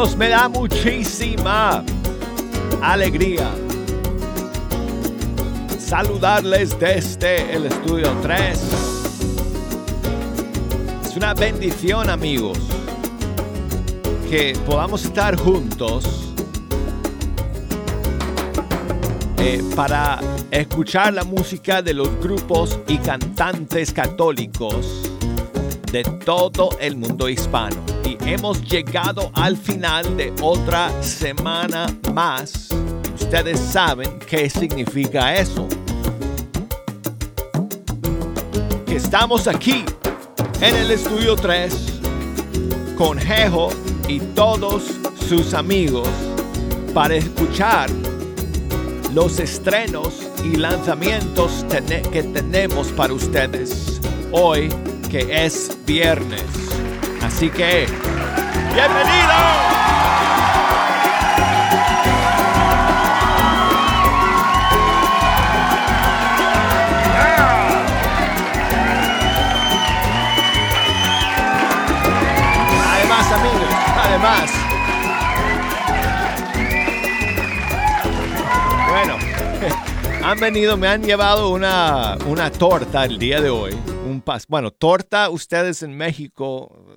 Me da muchísima alegría saludarles desde el estudio 3. Es una bendición amigos que podamos estar juntos eh, para escuchar la música de los grupos y cantantes católicos de todo el mundo hispano. Hemos llegado al final de otra semana más. Ustedes saben qué significa eso. Que estamos aquí en el estudio 3 con Jejo y todos sus amigos para escuchar los estrenos y lanzamientos que tenemos para ustedes hoy que es viernes. Así que, ¡bienvenido! Además, amigos, además. Bueno, han venido, me han llevado una, una torta el día de hoy bueno, torta ustedes en México,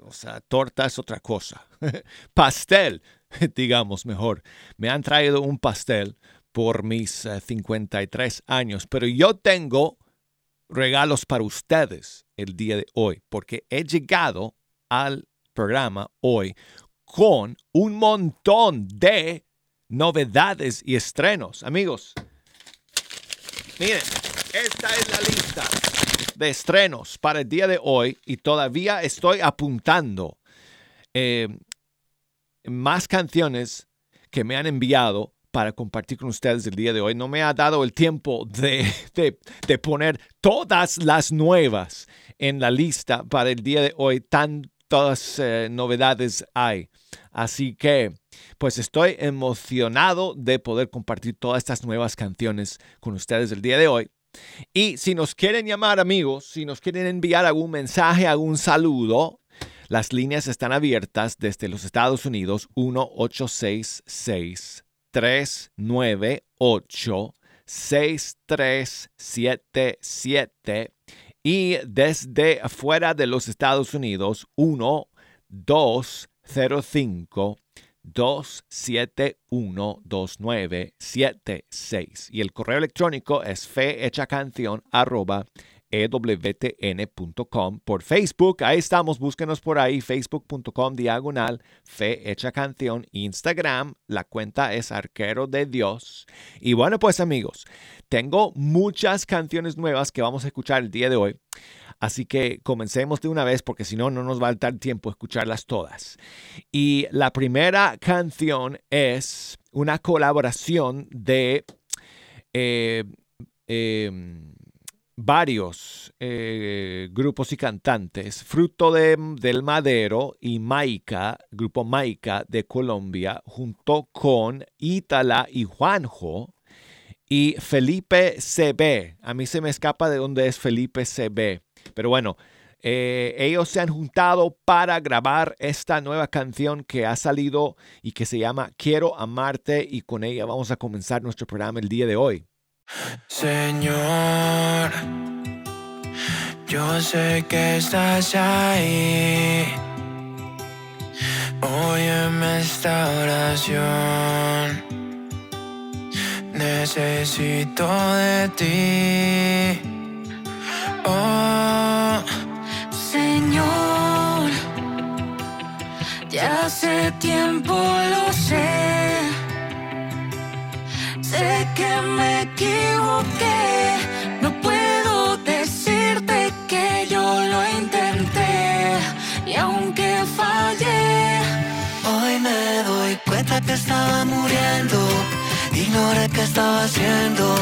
torta es otra cosa. pastel, digamos mejor. Me han traído un pastel por mis 53 eh, años, pero yo tengo regalos para ustedes el día de hoy, porque he llegado al programa hoy con un montón de novedades y estrenos. Amigos, miren, esta es la lista de estrenos para el día de hoy y todavía estoy apuntando eh, más canciones que me han enviado para compartir con ustedes el día de hoy. No me ha dado el tiempo de, de, poner todas las nuevas en la lista para el día de hoy. Tantas eh, novedades hay. Así que, pues estoy emocionado de poder compartir todas estas nuevas canciones con ustedes el día de hoy. Y si nos quieren llamar amigos, si nos quieren enviar algún mensaje, algún saludo, las líneas están abiertas desde los Estados Unidos 1866 398 6377 y desde afuera de los Estados Unidos 1205 2712976. Y el correo electrónico es fehechacanción arroba ewtn.com por Facebook. Ahí estamos, búsquenos por ahí, facebook.com diagonal fe hecha canción, Instagram, la cuenta es arquero de Dios. Y bueno, pues amigos, tengo muchas canciones nuevas que vamos a escuchar el día de hoy. Así que comencemos de una vez porque si no, no nos va a dar tiempo a escucharlas todas. Y la primera canción es una colaboración de eh, em, varios eh, grupos y cantantes, Fruto del Madero y Maica, grupo Maica de Colombia, junto con Ítala y Juanjo y Felipe CB. A mí se me escapa de dónde es Felipe CB. Pero bueno, eh, ellos se han juntado para grabar esta nueva canción que ha salido y que se llama Quiero amarte y con ella vamos a comenzar nuestro programa el día de hoy. Señor, yo sé que estás ahí. Óyeme esta oración. Necesito de ti. Oh. Señor, ya hace tiempo lo sé. Sé que me equivoqué. No puedo decirte que yo lo intenté. Y aunque fallé, hoy me doy cuenta que estaba muriendo. Ignoré que estaba haciendo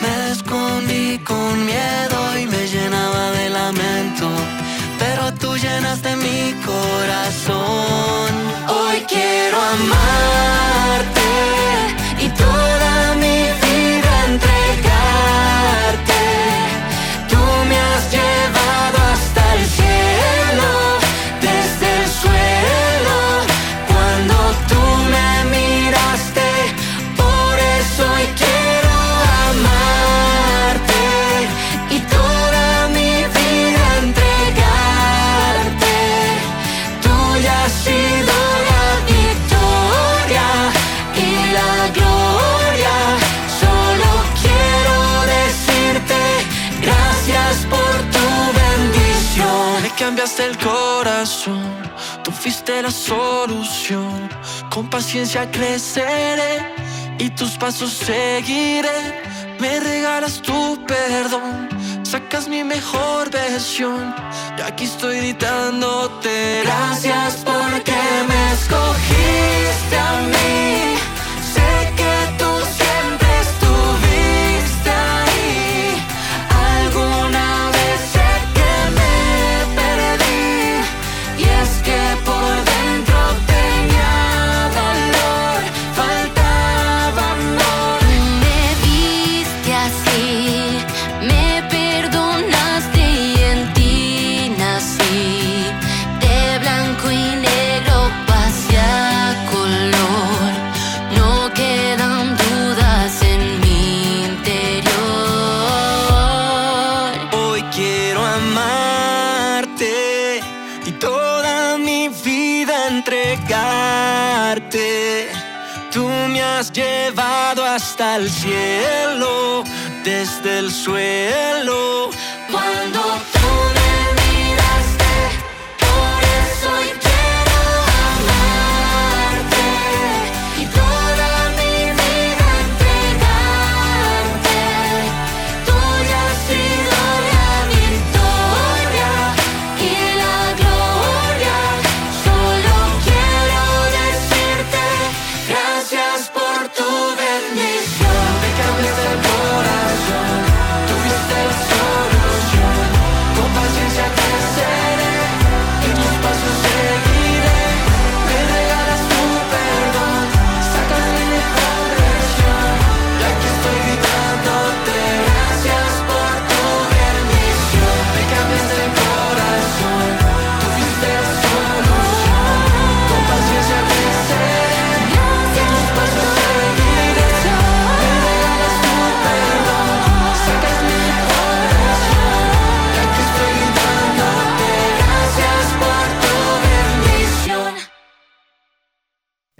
me escondí con miedo y me llenaba de lamento, pero tú llenaste mi corazón. Hoy quiero amarte y toda mi cambiaste el corazón, tú fuiste la solución. Con paciencia creceré y tus pasos seguiré. Me regalas tu perdón, sacas mi mejor versión. Y aquí estoy gritándote. Gracias porque me escogiste a mí. Sé que tú siempre estuviste ahí. Algún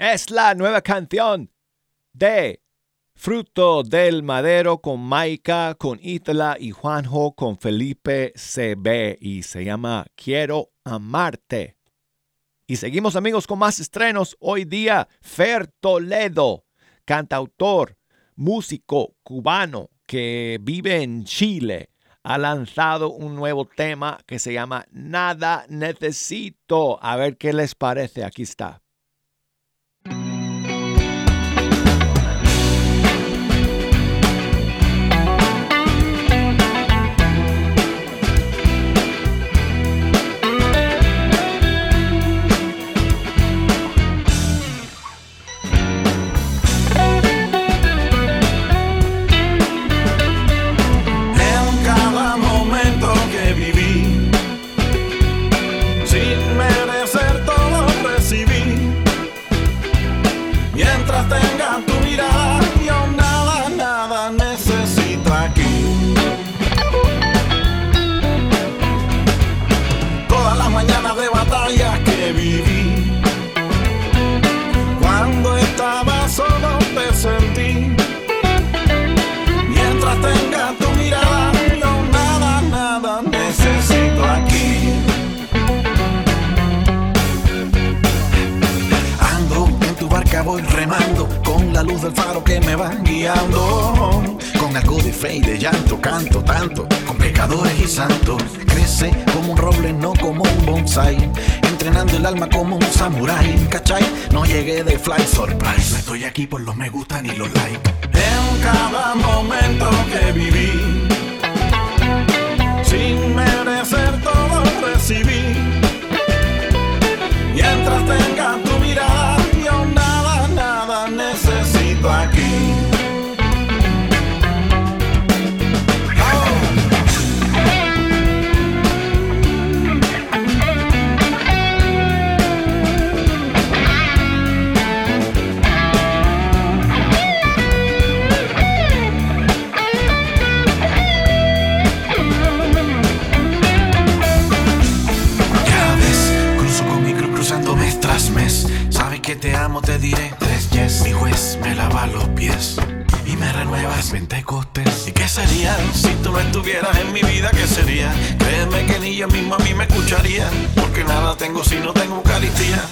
Es la nueva canción de Fruto del Madero con Maika, con Itla y Juanjo, con Felipe CB y se llama Quiero Amarte. Y seguimos amigos con más estrenos. Hoy día Fer Toledo, cantautor, músico cubano que vive en Chile, ha lanzado un nuevo tema que se llama Nada Necesito. A ver qué les parece. Aquí está. me van guiando. Con algo de fe y de llanto, canto tanto, con pecadores y santos. Crece como un roble, no como un bonsai. Entrenando el alma como un samurái, ¿cachai? No llegué de fly surprise. No Estoy aquí por los me gustan y los like. En cada momento que viví, sin merecer todo recibí. Pentecostés. ¿Y qué sería si tú no estuvieras en mi vida? ¿Qué sería? Créeme que ni yo mismo a mí me escucharía. Porque nada tengo si no tengo Eucaristía.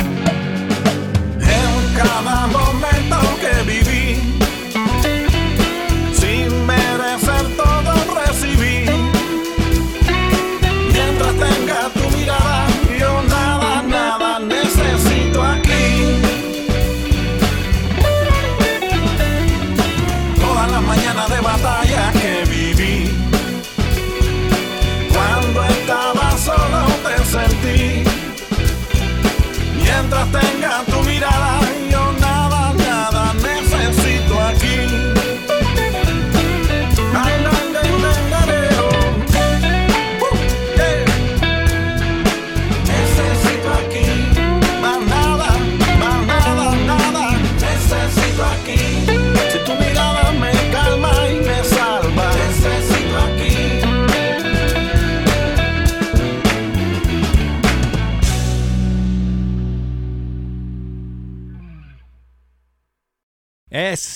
En cada momento que viví,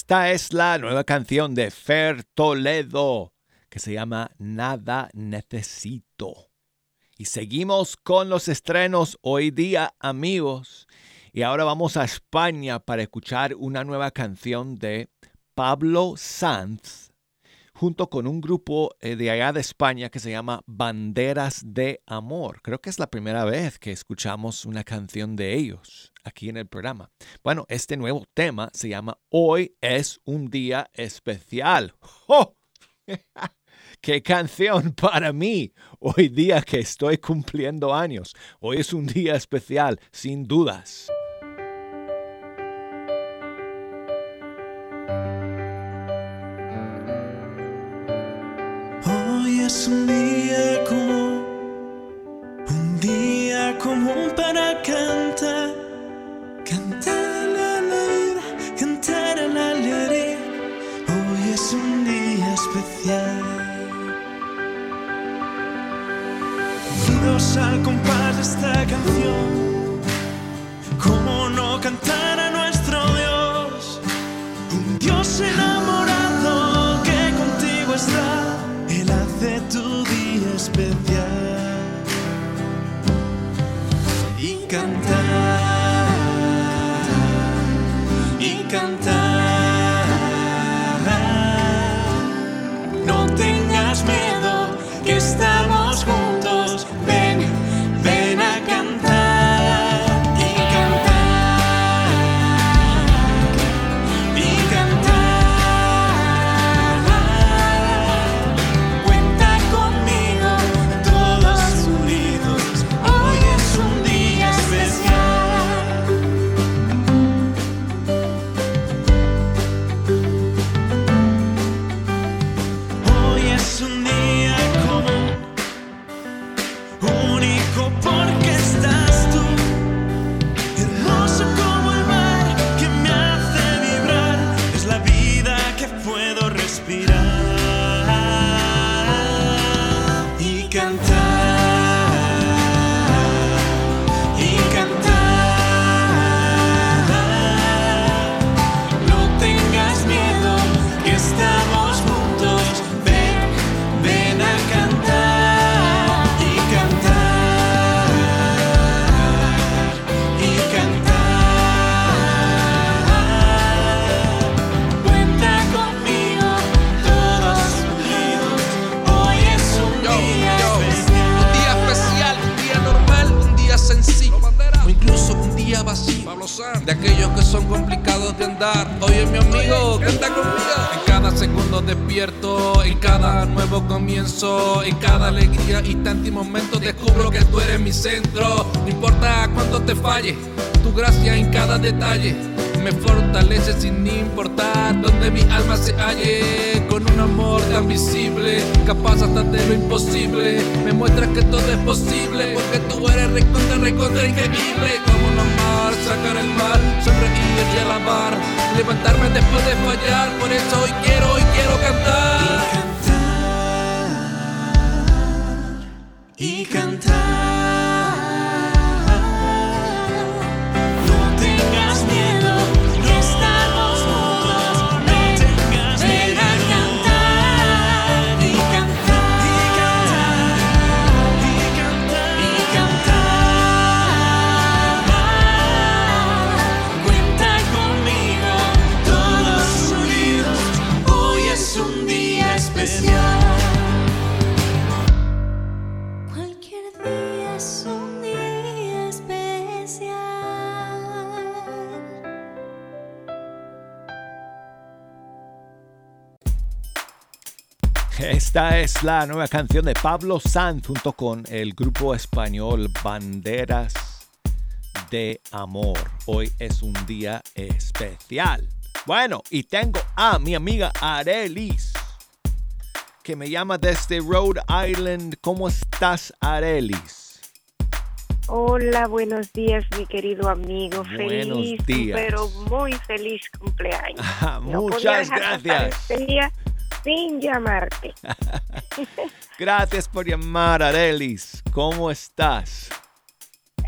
Esta es la nueva canción de Fer Toledo que se llama Nada Necesito. Y seguimos con los estrenos hoy día, amigos. Y ahora vamos a España para escuchar una nueva canción de Pablo Sanz junto con un grupo eh, de allá de España que se llama Banderas de Amor. Creo que es la primera vez que escuchamos una canción de ellos aquí en el programa. Bueno, este nuevo tema se llama Hoy es un día especial. ¡Oh! ¡Qué canción para mí! Hoy día que estoy cumpliendo años. Hoy es un día especial, sin dudas. Un día común, un día común para cantar, cantar la vida, cantar la alegría. Hoy es un día especial. Unidos al compás de esta canción, cantar, y cantar. Andar. Oye, mi amigo, canta conmigo. En cada segundo despierto, en cada nuevo comienzo, en cada alegría, instante y momento descubro que tú eres mi centro. No importa cuánto te falle, tu gracia en cada detalle me fortalece sin importar donde mi alma se halle. Con un amor tan visible, capaz hasta de lo imposible. Me muestras que todo es posible, porque tú eres recontra, recontra increíble. Como no sacar el mar, sonreír y alabar. Levantarme después de fallar, por eso hoy quiero, hoy quiero cantar. Esta es la nueva canción de Pablo Sanz junto con el grupo español Banderas de Amor. Hoy es un día especial. Bueno, y tengo a mi amiga Arelis, que me llama desde Rhode Island. ¿Cómo estás, Arelis? Hola, buenos días, mi querido amigo. Buenos Feliz, días. pero muy feliz cumpleaños. No Muchas gracias. Este día sin llamarte. Gracias por llamar, Arelis. ¿Cómo estás?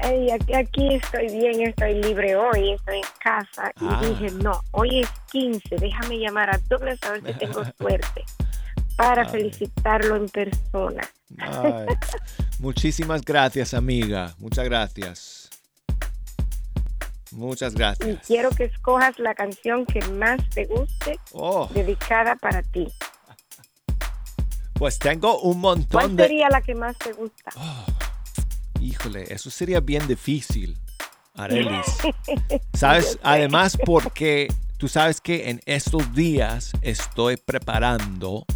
Ey, aquí, aquí estoy bien, estoy libre hoy, estoy en casa. Y Ah. dije, no, hoy es 15, déjame llamar a Douglas a ver si tengo suerte para felicitarlo en persona. Muchísimas gracias, amiga. Muchas gracias. Muchas Y gracias. quiero que escojas la canción que más te guste, Oh, dedicada para ti. pues tengo un ¿Cuál montón de... sería la que más te gusta? Híjole, eso sería bien difícil, Arelis. ¿Sabes? Además, porque tú sabes que en estos días estoy preparando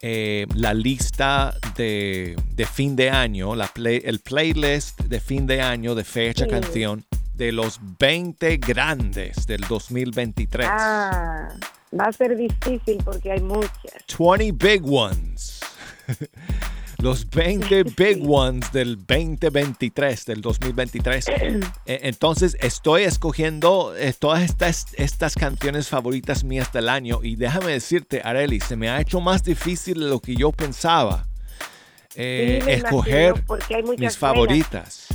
eh, la lista de, de fin de año, la play- el playlist de fin de año de fecha Sí. canción de los 20 grandes del 2023. Ah, va a ser difícil porque hay muchas. 20 big ones. Los 20 big ones del 2023, del 2023. E- Entonces estoy escogiendo eh, todas estas, estas canciones favoritas mías del año y déjame decirte, Areli, se me ha hecho más difícil de lo que yo pensaba eh, Sí, escoger porque hay mis buenas. favoritas.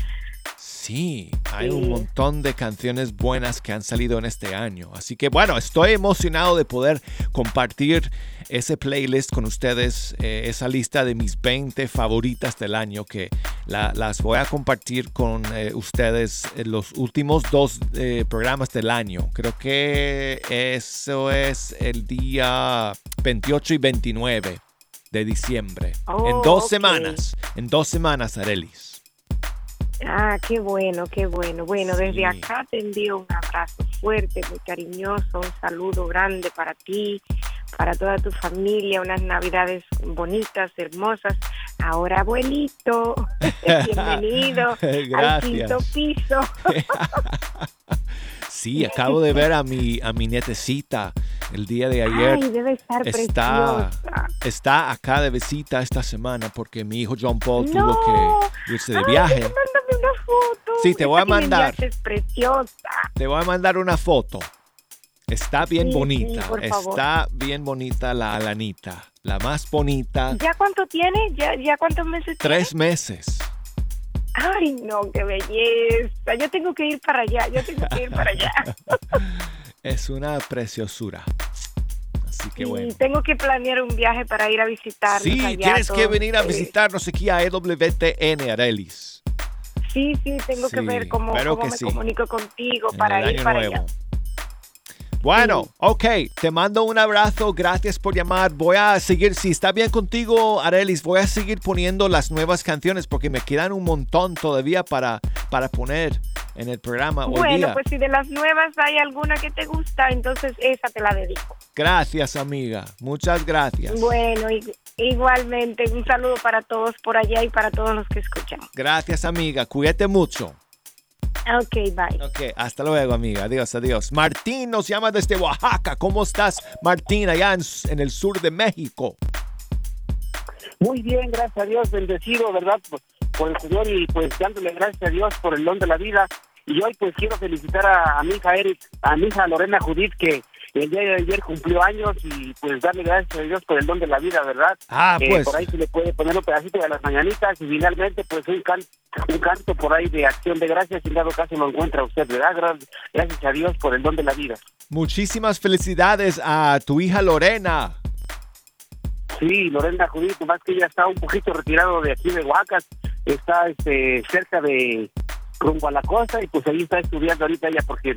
Sí, hay un montón de canciones buenas que han salido en este año. Así que bueno, estoy emocionado de poder compartir ese playlist con ustedes, eh, esa lista de mis 20 favoritas del año que la- las voy a compartir con eh, ustedes en los últimos dos eh, programas del año. Creo que eso es el día 28 y 29 de diciembre. en Oh, dos semanas, en dos semanas, Arelis. Ah, qué bueno, qué bueno. Bueno, desde acá te envío un abrazo fuerte, muy cariñoso, un saludo grande para ti, para toda tu familia, unas navidades bonitas, hermosas. Ahora, abuelito, bienvenido al quinto piso. Sí, acabo de ver a mi, a mi nietecita el día de ayer. Ay, debe estar está, preciosa. está acá de visita esta semana porque mi hijo John Paul No. tuvo que irse de Ay, viaje. Una foto. Sí, te voy a mandar. Es preciosa. Te voy a mandar una foto. Está bien Sí, bonita. está bien bonita la Alanita. La más bonita. ¿Ya cuánto tiene? ¿Ya, ya cuántos meses Tres meses. Ay, no, qué belleza. Yo tengo que ir para allá, yo tengo que ir para allá. Es una preciosura. Así que y bueno. tengo que planear un viaje para ir a visitar. Sí, tienes que venir a visitarnos aquí a EWTN, Arelis. Sí, sí, tengo que ver cómo, cómo que me sí. comunico contigo en para ir para allá. Bueno, ok, te mando un abrazo, gracias por llamar. Voy a seguir, si está bien contigo, Arelis, voy a seguir poniendo las nuevas canciones porque me quedan un montón todavía para, para poner en el programa hoy Bueno, día. pues si de las nuevas hay alguna que te gusta, entonces esa te la dedico. Gracias, amiga. Muchas gracias. Bueno, igualmente, un saludo para todos por allá y para todos los que escuchan. Gracias, amiga. Cuídate mucho. Ok, bye. Ok, hasta luego, amiga. Adiós, adiós. Martín nos llama desde Oaxaca. ¿Cómo estás, Martín, allá en, en el sur de México? Muy bien, gracias a Dios, bendecido, ¿verdad? Por, por el Señor y pues dándole gracias a Dios por el don de la vida. Y hoy pues quiero felicitar a, a mi hija Eric, a mi hija Lorena Judith, que el día de ayer cumplió años y pues darle gracias a Dios por el don de la vida, ¿verdad? Ah, Eh, pues. por ahí se le puede poner un pedacito de las mañanitas y finalmente pues un, can- un canto por ahí de acción de gracias y en dado caso lo encuentra usted, ¿verdad? Gra- Gracias a Dios por el don de la vida. Muchísimas felicidades a tu hija Lorena. Sí, Lorena Judith, más que ella está un poquito retirado de aquí de Oaxaca, está este, cerca de rumbo a la costa y pues ahí está estudiando ahorita ella porque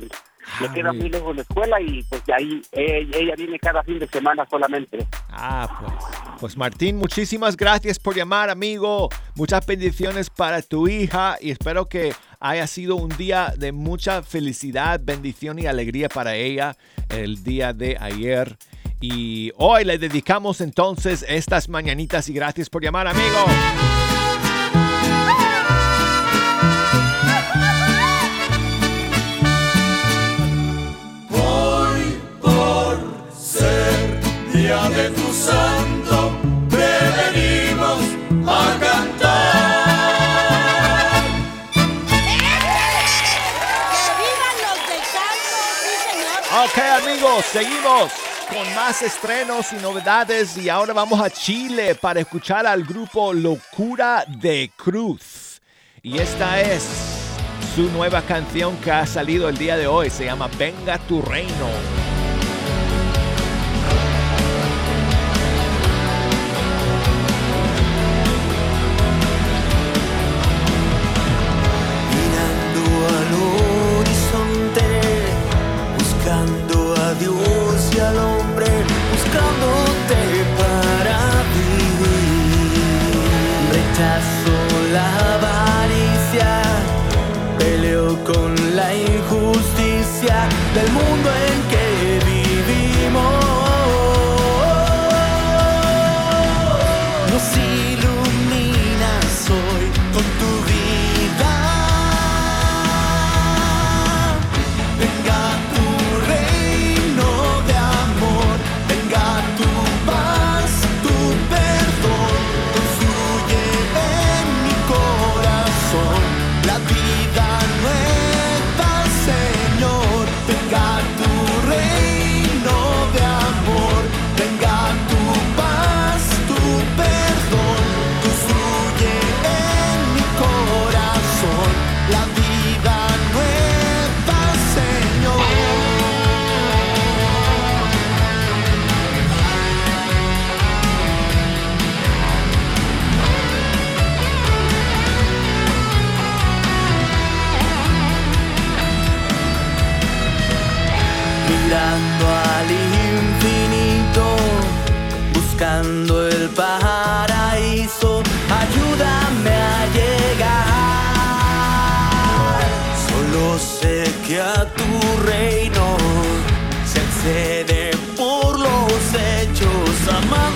le queda muy muy lejos la escuela y pues de ahí ella, ella viene cada fin de semana solamente. Ah, pues. Pues Martín, muchísimas gracias por llamar, amigo. Muchas bendiciones para tu hija y espero que haya sido un día de mucha felicidad, bendición y alegría para ella el día de ayer. Y hoy le dedicamos entonces estas mañanitas y gracias por llamar, amigo. De tu santo, te venimos a cantar. Ok amigos, seguimos con más estrenos y novedades y ahora vamos a Chile para escuchar al grupo Locura de Cruz. Y esta es su nueva canción que ha salido el día de hoy, se llama Venga tu reino. Por los hechos, amando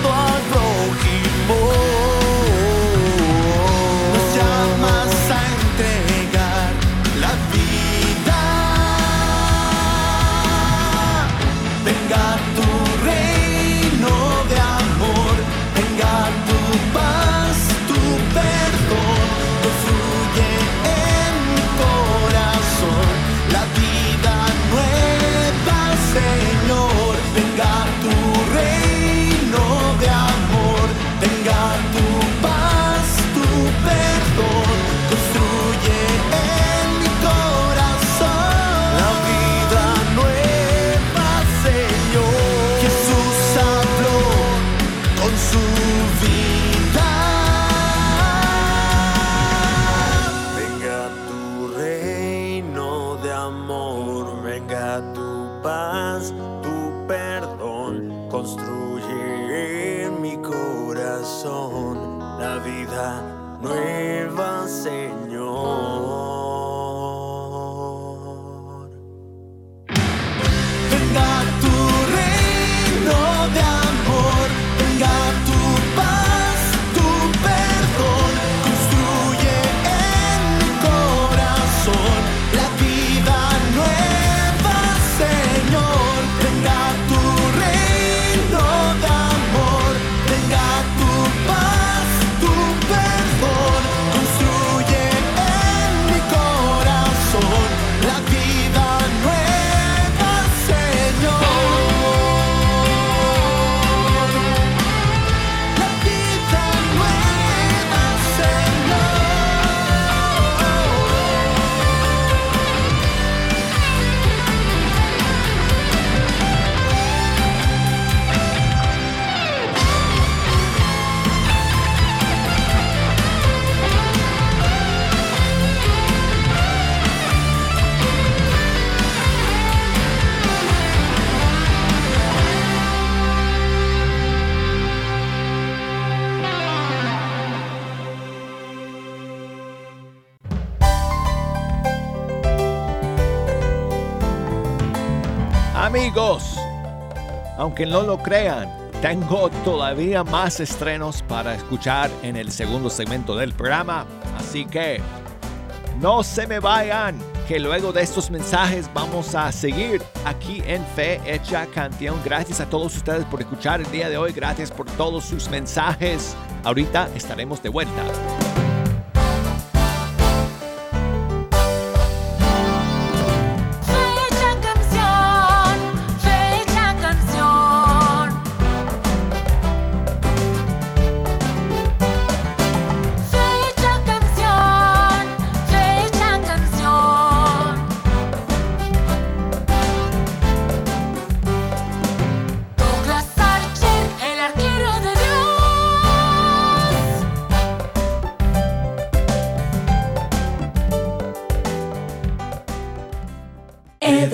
aunque no lo crean, tengo todavía más estrenos para escuchar en el segundo segmento del programa, así que no se me vayan, que luego de estos mensajes vamos a seguir aquí en Fe Hecha Canción. Gracias a todos ustedes por escuchar el día de hoy, gracias por todos sus mensajes. Ahorita estaremos de vuelta.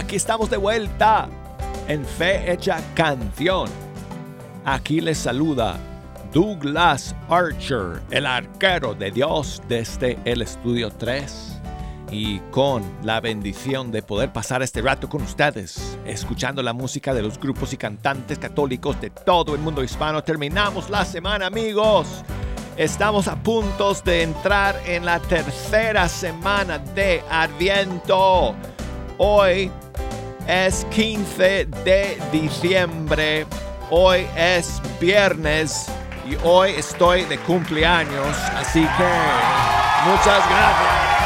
Aquí estamos de vuelta en Fe Hecha Canción. Aquí les saluda Douglas Archer, el arquero de Dios desde el estudio 3 y con la bendición de poder pasar este rato con ustedes, escuchando la música de los grupos y cantantes católicos de todo el mundo hispano. Terminamos la semana amigos. Estamos a puntos de entrar en la tercera semana de Adviento. Hoy es 15 de diciembre. Hoy es viernes y hoy estoy de cumpleaños. Así que muchas gracias.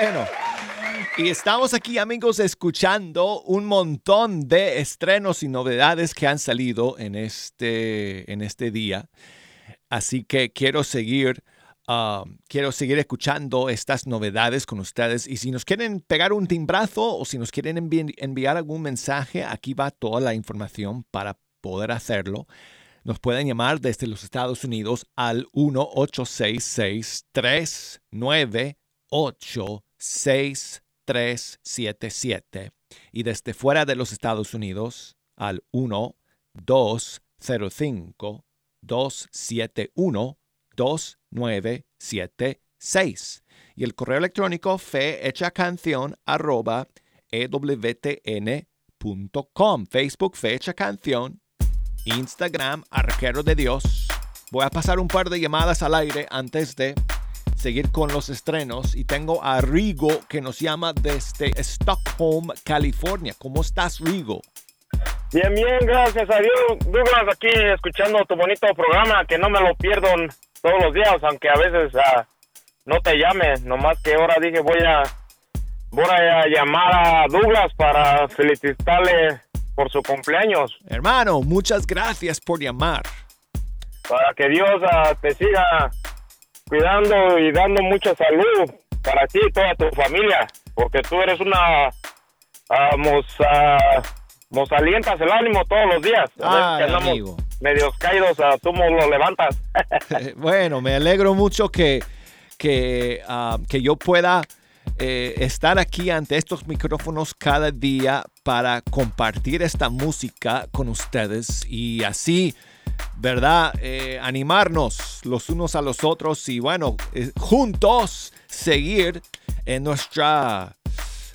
Bueno, y estamos aquí amigos escuchando un montón de estrenos y novedades que han salido en este, en este día. Así que quiero seguir, ah, quiero seguir escuchando estas novedades con ustedes. Y si nos quieren pegar un timbrazo o si nos quieren envi- enviar algún mensaje, aquí va toda la información para poder hacerlo. Nos pueden llamar desde los Estados Unidos al 1-866-398-6377 y desde fuera de los Estados Unidos al 1-205-271-2976 y el correo electrónico fehechacanción arroba ewtn.com Facebook Fecha Canción Instagram, Arquero de Dios. Voy a pasar un par de llamadas al aire antes de seguir con los estrenos. Y tengo a Rigo que nos llama desde Stockholm, California. ¿Cómo estás, Rigo? Bien, bien, gracias a Dios. Douglas, aquí escuchando tu bonito programa, que no me lo pierdo todos los días, aunque a veces ah, no te llame. Nomás que ahora dije voy a, voy a llamar a Douglas para felicitarle por su cumpleaños, Hermano, muchas gracias por llamar. para que Dios ah, te siga cuidando y dando mucha salud para ti y toda tu familia, porque tú eres una... ah, mos, ah, nos alientas el ánimo todos los días. A veces Ay, que andamos amigo. medios caídos, ah, tú mo- lo levantas. bueno, me alegro mucho que, que, ah, que yo pueda eh, estar aquí ante estos micrófonos cada día para compartir esta música con ustedes y así, ¿verdad? Eh, animarnos los unos a los otros y bueno, eh, juntos seguir en nuestra,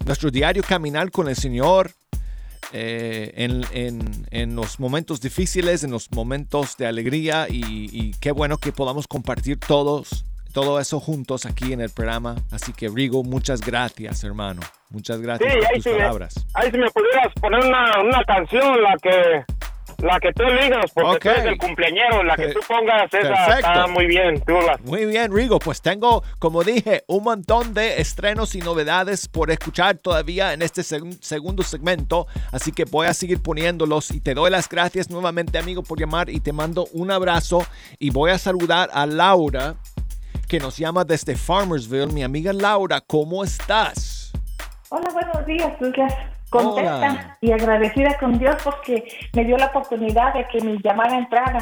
nuestro diario caminar con el Señor eh, en, en- en los momentos difíciles, en los momentos de alegría y, y qué bueno que podamos compartir todos, todo eso juntos aquí en el programa. Así que Rigo, muchas gracias, hermano. Muchas Sí, gracias por tus me- palabras. ahí si me pudieras poner una, una canción, la que la que tú eligas, porque Ok. tú eres el cumpleañero, la que tú pongas, esa perfecto. está muy bien, tú la- Muy bien, Rigo. Pues tengo, como dije, un montón de estrenos y novedades por escuchar todavía en este segun- segundo segmento. Así que voy a seguir poniéndolos y te doy las gracias nuevamente, amigo, por llamar y te mando un abrazo. Y voy a saludar a Laura, que nos llama desde Farmersville. Mi amiga Laura, ¿cómo estás? Hola, buenos días, Douglas. Contenta Hola. y agradecida con Dios porque me dio la oportunidad de que mi llamada entrara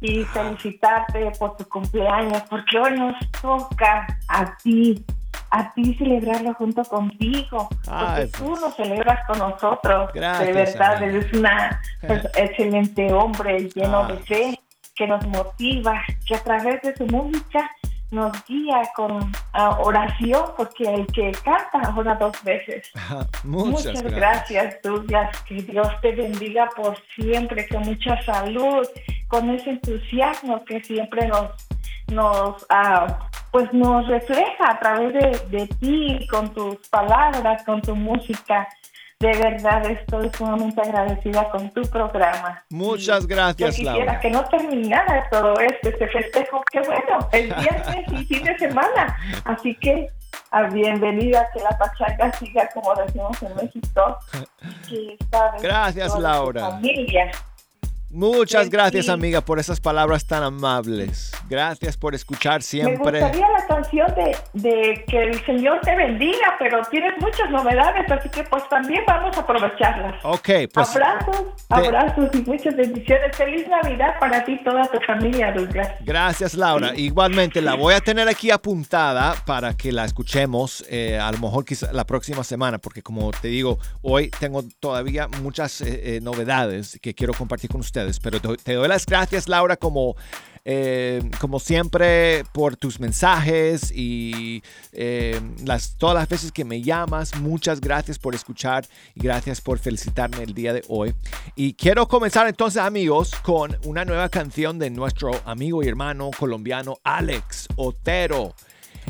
y felicitarte por tu cumpleaños, porque hoy nos toca a ti, a ti celebrarlo junto contigo, porque tú lo celebras con nosotros. Gracias, de verdad, amiga. eres una pues, excelente hombre lleno Ah. de fe, que nos motiva, que a través de su música nos guía con oración, porque el que canta ora dos veces. Muchas, Muchas gracias. Douglas. Que Dios te bendiga por siempre, con mucha salud, con ese entusiasmo que siempre nos, nos, ah, pues nos refleja a través de, de ti, con tus palabras, con tu música. De verdad estoy sumamente agradecida con tu programa. Muchas Yo gracias, quisiera Laura. que no terminara todo esto, este festejo. Qué bueno, el viernes y fin de semana. Así que ah, bienvenida, que la pachanga siga como decimos en México. Que Gracias, Laura. Familia. Muchas Sí, gracias, sí. amiga, por esas palabras tan amables. Gracias por escuchar Me siempre. gustaría la canción de, de que el Señor te bendiga, pero tienes muchas novedades, así que pues también vamos a aprovecharlas. Ok, pues abrazos, abrazos y muchas bendiciones. Feliz Navidad para ti y toda tu familia, Douglas. Gracias, Laura. Igualmente, la voy a tener aquí apuntada para que la escuchemos eh, a lo mejor quizá la próxima semana, porque como te digo, hoy tengo todavía muchas eh, eh, novedades que quiero compartir con ustedes. Pero te, doy las gracias, Laura, como, eh, como siempre, por tus mensajes y eh, las, todas las veces que me llamas. Muchas gracias por escuchar y gracias por felicitarme el día de hoy. Y quiero comenzar entonces, amigos, con una nueva canción de nuestro amigo y hermano colombiano Alex Otero.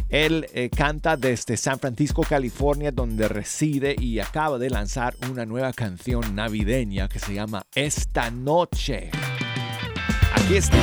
Él eh, canta desde San Francisco, California, donde reside y acaba de lanzar una nueva canción navideña que se llama Esta Noche. Aquí está.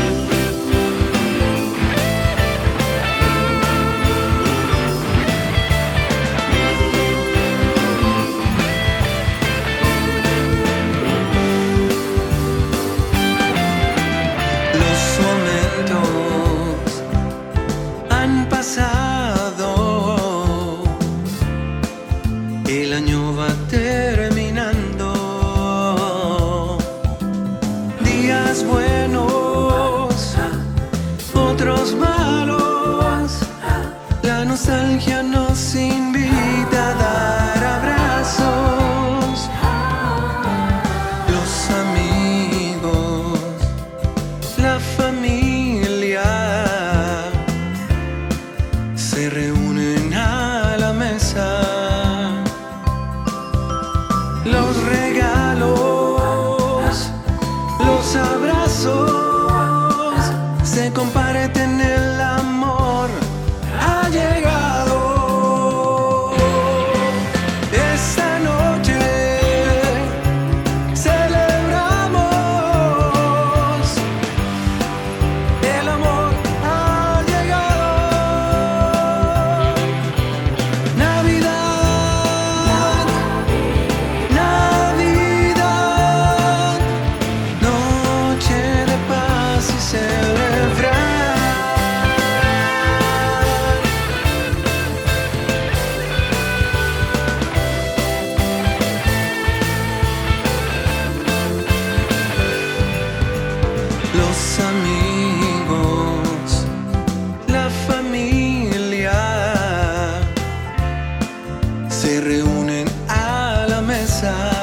Se reúnen a la mesa.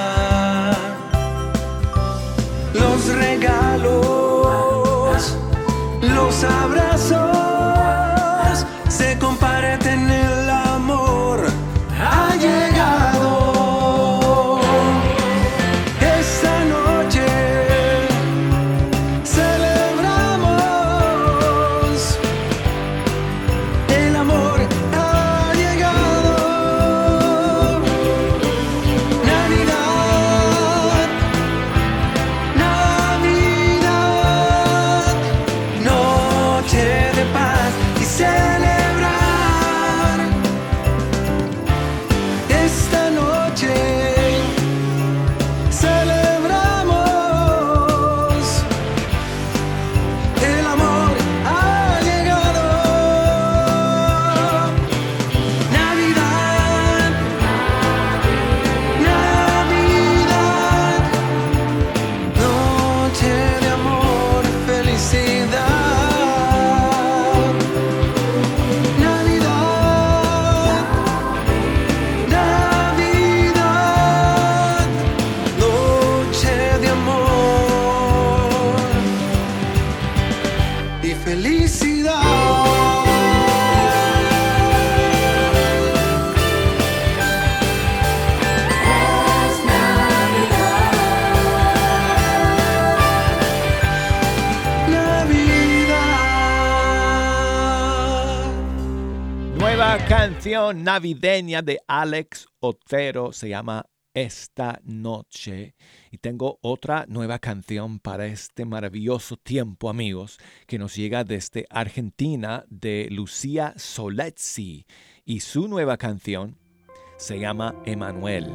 Canción navideña de Alex Otero se llama Esta Noche. Y tengo otra nueva canción para este maravilloso tiempo, amigos, que nos llega desde Argentina de Lucía Solezzi. Y su nueva canción se llama Emanuel.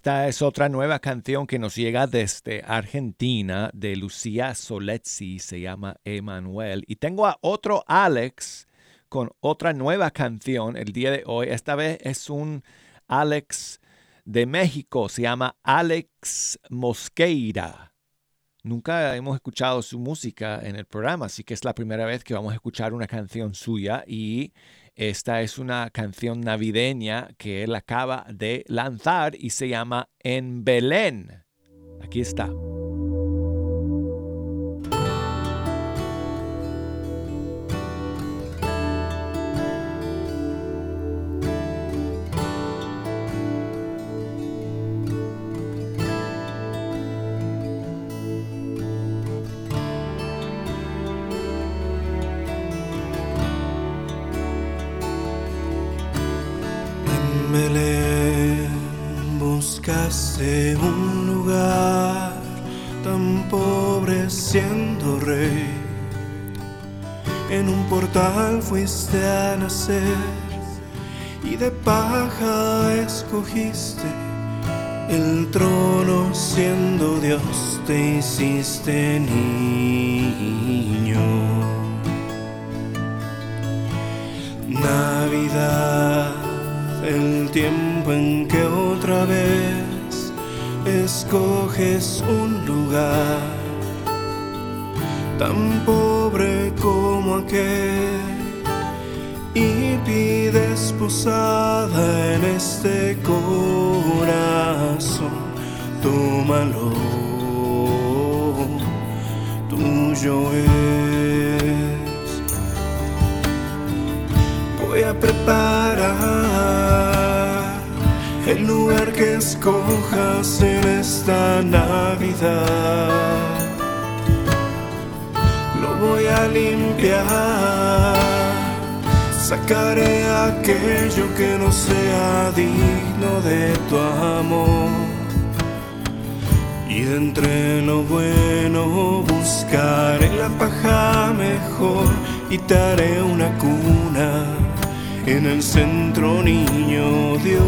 Esta es otra nueva canción que nos llega desde Argentina de Lucía Soletzi, se llama Emanuel. Y tengo a otro Alex con otra nueva canción el día de hoy. Esta vez es un Alex de México, se llama Alex Mosqueira. Nunca hemos escuchado su música en el programa, así que es la primera vez que vamos a escuchar una canción suya y esta es una canción navideña que él acaba de lanzar y se llama En Belén. Aquí está. Portal fuiste a nacer y de paja escogiste el trono siendo Dios te hiciste niño. Navidad, el tiempo en que otra vez escoges un lugar tan pobre como aquel posada en este corazón. Tómalo, tuyo es voy a preparar el lugar que escojas en esta Navidad. Lo voy a limpiar, sacaré aquello que no sea digno de tu amor. Y de entre lo bueno buscaré la paja mejor y te haré una cuna en el centro, niño Dios.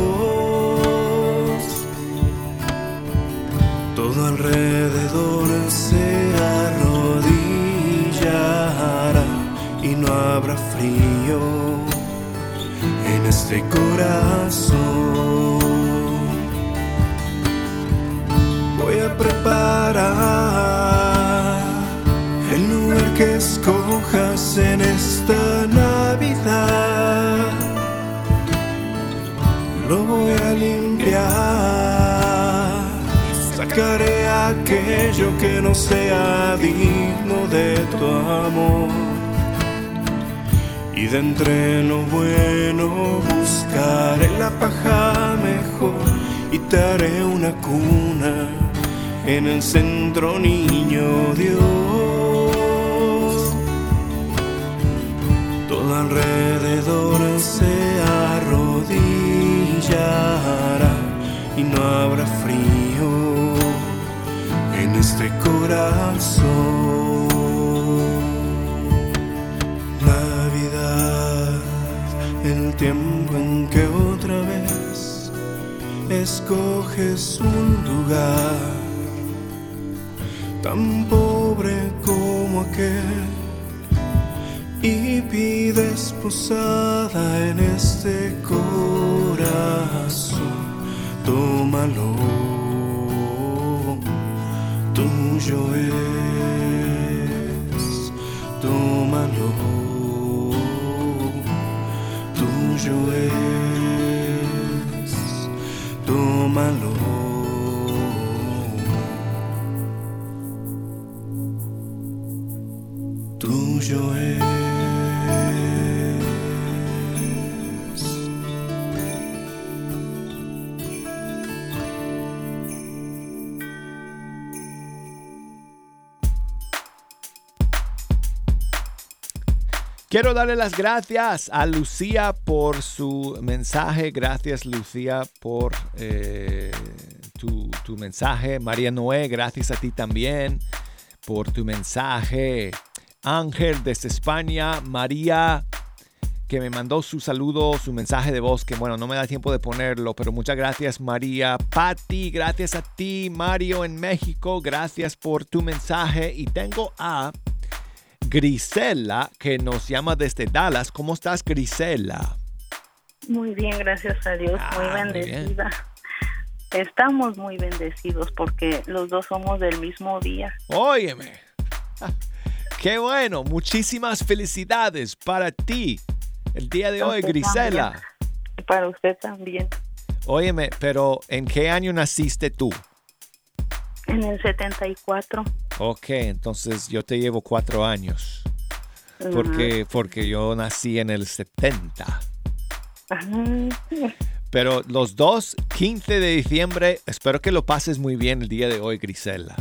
Todo alrededor se arrodillará y no habrá frío en este corazón. Voy a preparar el lugar que escojas en esta Navidad. Lo voy a limpiar, sacaré aquello que no sea digno de tu amor. Y de entre lo bueno buscaré la paja mejor y te haré una cuna en el centro, niño Dios. Todo alrededor se arrodillará y no habrá frío en este corazón. Tiempo en que otra vez escoges un lugar tan pobre como aquel y pides posada en este corazón. Tómalo, tuyo es. Tómalo, tuyo es. Tómalo. Quiero darle las gracias a Lucía por su mensaje. Gracias Lucía por eh, tu, tu mensaje. María Noé, gracias a ti también por tu mensaje. Ángel desde España, María, que me mandó su saludo, su mensaje de voz, que bueno, no me da tiempo de ponerlo, pero muchas gracias María. Patti, gracias a ti, Mario en México, gracias por tu mensaje. Y tengo a Grisela, que nos llama desde Dallas. ¿Cómo estás, Grisela? Muy bien, gracias a Dios, muy Ah, muy bendecida. Estamos muy bendecidos porque los dos somos del mismo día. Óyeme. Qué bueno, muchísimas felicidades para ti el día de hoy, Grisela. también. Para usted también. Óyeme, pero ¿en qué año naciste tú? En el 74. Ok, entonces yo te llevo cuatro años. Porque, porque yo nací en el 70. Ajá. Pero los dos, 15 de diciembre, espero que lo pases muy bien el día de hoy, Grisela.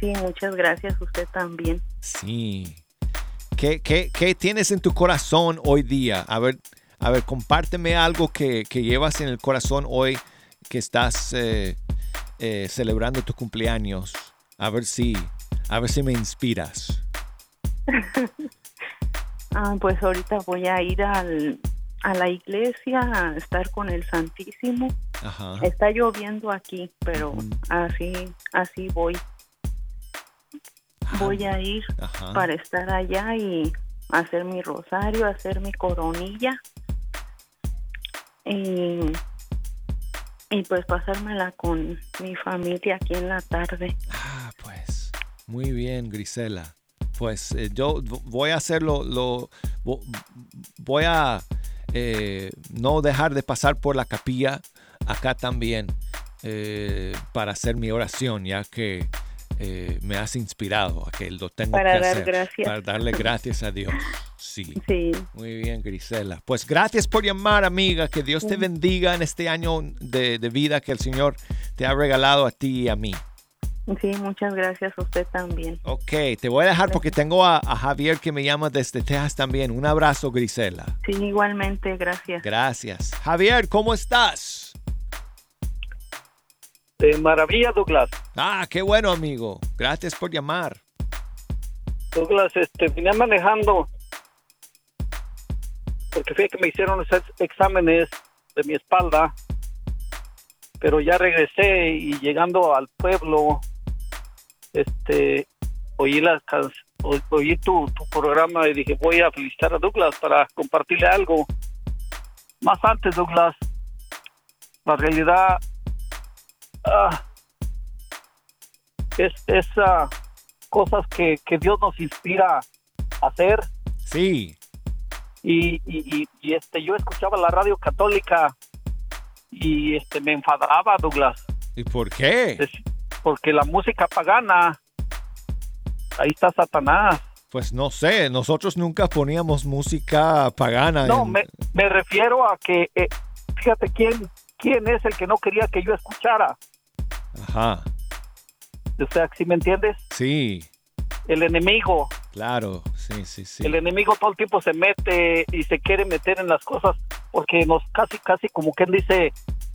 Sí, muchas gracias, usted también. Sí. ¿Qué, qué, qué tienes en tu corazón hoy día? A ver, a ver, compárteme algo que, que llevas en el corazón hoy que estás eh, eh, celebrando tu cumpleaños. A ver si, a ver si me inspiras. Ah, pues ahorita voy a ir al, a la iglesia a estar con el Santísimo. Ajá. Está lloviendo aquí, pero así, así voy. Voy a ir Ajá. para estar allá y hacer mi rosario, hacer mi coronilla y, y pues pasármela con mi familia aquí en la tarde. Ah, pues. Muy bien, Grisela. Pues eh, yo voy a hacerlo, lo, vo- voy a eh, no dejar de pasar por la capilla acá también eh, para hacer mi oración, ya que eh, me has inspirado a que lo tengo Para que dar hacer. gracias. Para darle gracias a Dios. Sí. Sí. Muy bien, Grisela. Pues gracias por llamar, amiga. Que Dios te bendiga en este año de, de vida que el Señor te ha regalado a ti y a mí. Sí, muchas gracias a usted también. Ok, te voy a dejar porque tengo a, a Javier que me llama desde Texas también. Un abrazo, Grisela. Sí, igualmente, gracias. Gracias. Javier, ¿cómo estás? De maravilla, Douglas. Ah, qué bueno, amigo. Gracias por llamar. Douglas, este, vine manejando porque fue que me hicieron los ex- exámenes de mi espalda, pero ya regresé y llegando al pueblo, este, oí las oí tu, tu programa y dije voy a felicitar a Douglas para compartirle algo. Más antes, Douglas, la realidad ah, es esa cosas que, que Dios nos inspira a hacer. Sí. Y, y, y, y, este yo escuchaba la radio católica y este me enfadaba, Douglas. ¿Y por qué? Es- porque la música pagana, ahí está Satanás. Pues no sé, nosotros nunca poníamos música pagana. No, en- me, me refiero a que, eh, fíjate quién, quién es el que no quería que yo escuchara. Ajá. O sea, si me entiendes, Sí, el enemigo. claro. Sí, sí, sí. El enemigo todo el tiempo se mete y se quiere meter en las cosas porque nos casi, casi como quien dice,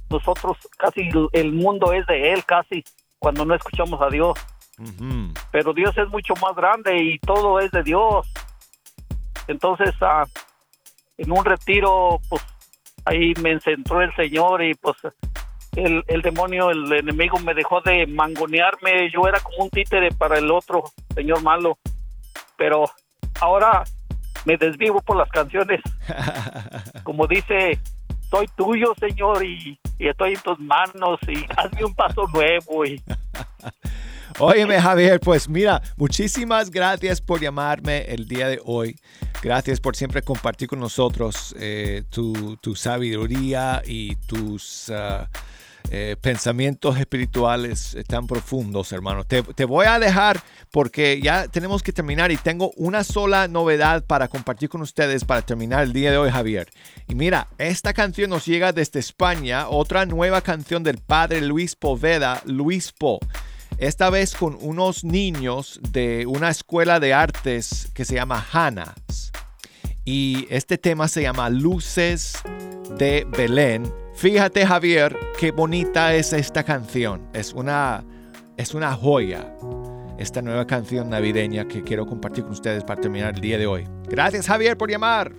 nosotros casi el- mundo es de él casi cuando no escuchamos a Dios. Pero Dios es mucho más grande y todo es de Dios. Entonces, ah, en un retiro, pues ahí me centró el Señor y pues el, el demonio, el enemigo me dejó de mangonearme. Yo era como un títere para el otro señor malo. Pero ahora me desvivo por las canciones. Como dice, soy tuyo, Señor, y, y estoy en tus manos y hazme un paso nuevo. Y, Óyeme, Javier, pues mira, muchísimas gracias por llamarme el día de hoy. Gracias por siempre compartir con nosotros eh, tu, tu sabiduría y tus ah, eh, pensamientos espirituales tan profundos, hermano. Te, te voy a dejar porque ya tenemos que terminar y tengo una sola novedad para compartir con ustedes para terminar el día de hoy, Javier. Y mira, esta canción nos llega desde España, otra nueva canción del padre Luis Poveda, Luis Po esta vez con unos niños de una escuela de artes que se llama Hanas. Y este tema se llama Luces de Belén. Fíjate Javier, qué bonita es esta canción. Es una, es una joya. Esta nueva canción navideña que quiero compartir con ustedes para terminar el día de hoy. Gracias Javier por llamar.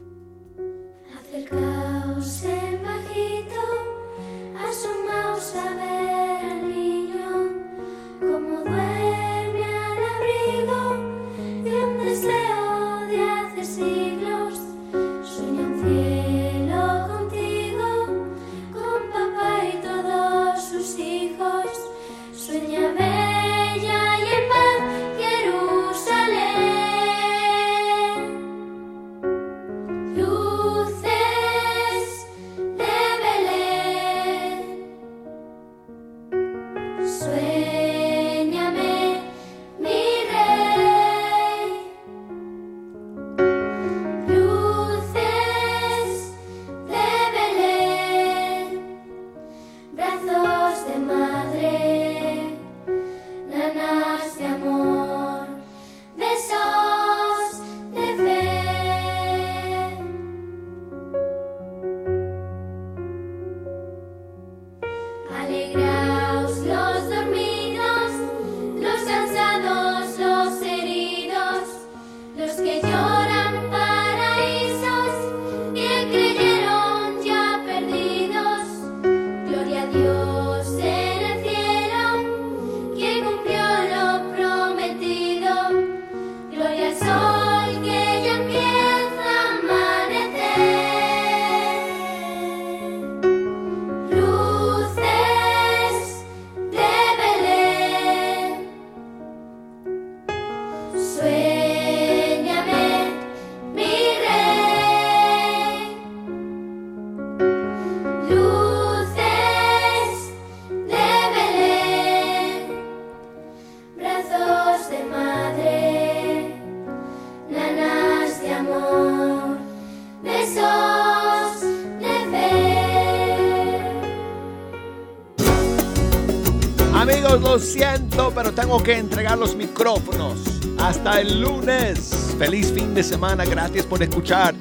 Siento, pero tengo que entregar los micrófonos. Hasta el lunes. Feliz fin de semana. Gracias por escuchar.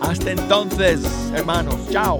Hasta entonces, hermanos. Chao.